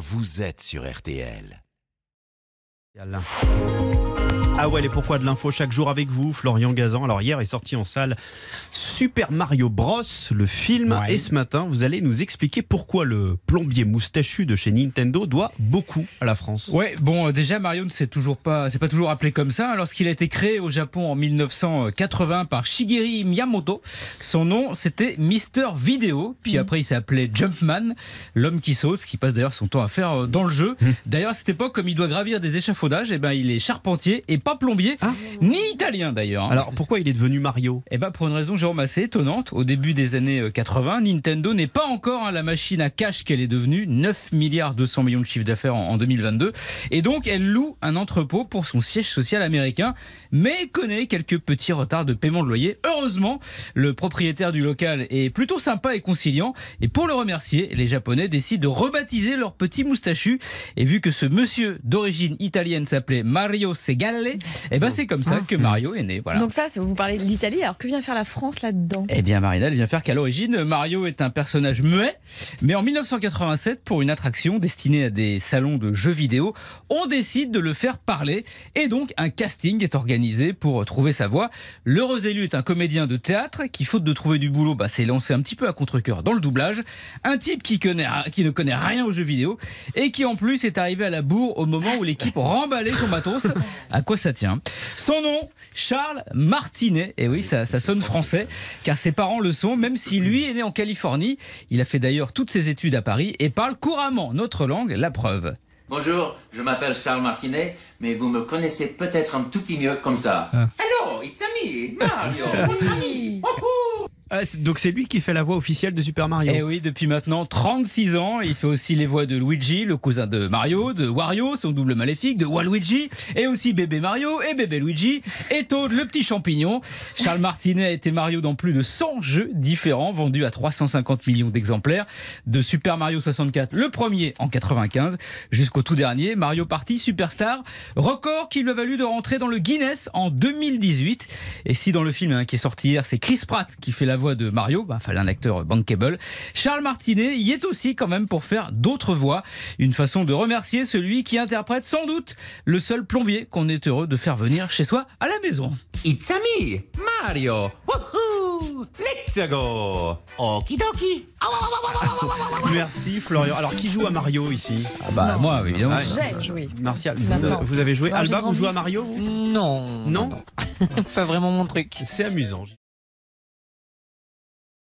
vous êtes sur RTL. Ah ouais, et pourquoi de l'info chaque jour avec vous, Florian Gazan. Alors hier est sorti en salle Super Mario Bros, le film, Ouais. et ce matin vous allez nous expliquer pourquoi le plombier moustachu de chez Nintendo doit beaucoup à la France. Ouais, bon, euh, déjà Mario ne s'est toujours pas, c'est pas toujours appelé comme ça. Lorsqu'il a été créé au Japon en 1980 par Shigeru Miyamoto, son nom c'était Mister Video. Puis après il s'est appelé Jumpman, l'homme qui saute, ce qui passe d'ailleurs son temps à faire euh, dans le jeu. D'ailleurs à cette époque, comme il doit gravir des échafaudages, et ben il est charpentier et pas plombier, Ah. ni italien d'ailleurs. hein. Alors pourquoi il est devenu Mario? Eh ben pour une raison, Jérôme, assez étonnante. Au début des années euh, 80, Nintendo n'est pas encore hein, la machine à cash qu'elle est devenue, 9 milliards 200 millions de chiffre d'affaires en, en 2022. Et donc, elle loue un entrepôt pour son siège social américain, mais connaît quelques petits retards de paiement de loyer. Heureusement, le propriétaire du local est plutôt sympa et conciliant. Et pour le remercier, les Japonais décident de rebaptiser leur petit moustachu. Et vu que ce monsieur d'origine italienne s'appelait Mario Segale, eh ben c'est comme ça que Mario est né. Voilà. Donc ça, vous parlez de l'Italie, alors que vient faire la France là-dedans? Eh bien, Marina, elle vient faire qu'à l'origine, Mario est un personnage muet, mais en 1987, pour une attraction destinée à des salons de jeux vidéo, on décide de le faire parler, et donc un casting est organisé pour trouver sa voix. L'heureux élu est un comédien de théâtre qui, faute de trouver du boulot, bah, s'est lancé un petit peu à contre-cœur dans le doublage. Un type qui, connaît, qui ne connaît rien aux jeux vidéo, et qui en plus est arrivé à la bourre au moment où l'équipe remballait son matos. À quoi ça tient Son nom, Charles Martinet. Et oui, ça, ça sonne français, car ses parents le sont, même si lui est né en Californie. Il a fait d'ailleurs toutes ses études à Paris et parle couramment notre langue, la preuve. Bonjour, je m'appelle Charles Martinet, mais vous me connaissez peut-être un tout petit mieux comme ça. Hello, it's me, Mario, mon ami. Ah, Donc c'est lui qui fait la voix officielle de Super Mario. Et oui, depuis maintenant 36 ans, il fait aussi les voix de Luigi, le cousin de Mario, de Wario, son double maléfique, de Waluigi, et aussi bébé Mario et bébé Luigi, et Toad, le petit champignon. Charles Martinet a été Mario dans plus de 100 jeux différents, vendus à 350 millions d'exemplaires, de Super Mario 64, le premier en 95, jusqu'au tout dernier, Mario Party Superstar, record qui lui a valu de rentrer dans le Guinness en 2018. Et si dans le film hein, qui est sorti hier, c'est Chris Pratt qui fait la voix de Mario, bah, fallait un acteur bankable, Charles Martinet y est aussi quand même pour faire d'autres voix. Une façon de remercier celui qui interprète sans doute le seul plombier qu'on est heureux de faire venir chez soi à la maison. It's me, Mario. Wouhou. Let's go. Okidoki. Merci Florian. Alors qui joue à Mario ici Ah bah moi évidemment. J'ai joué. Martial, vous, avez joué Non, Alba, vous jouez à Mario vous Non, Non pas vraiment mon truc. C'est amusant.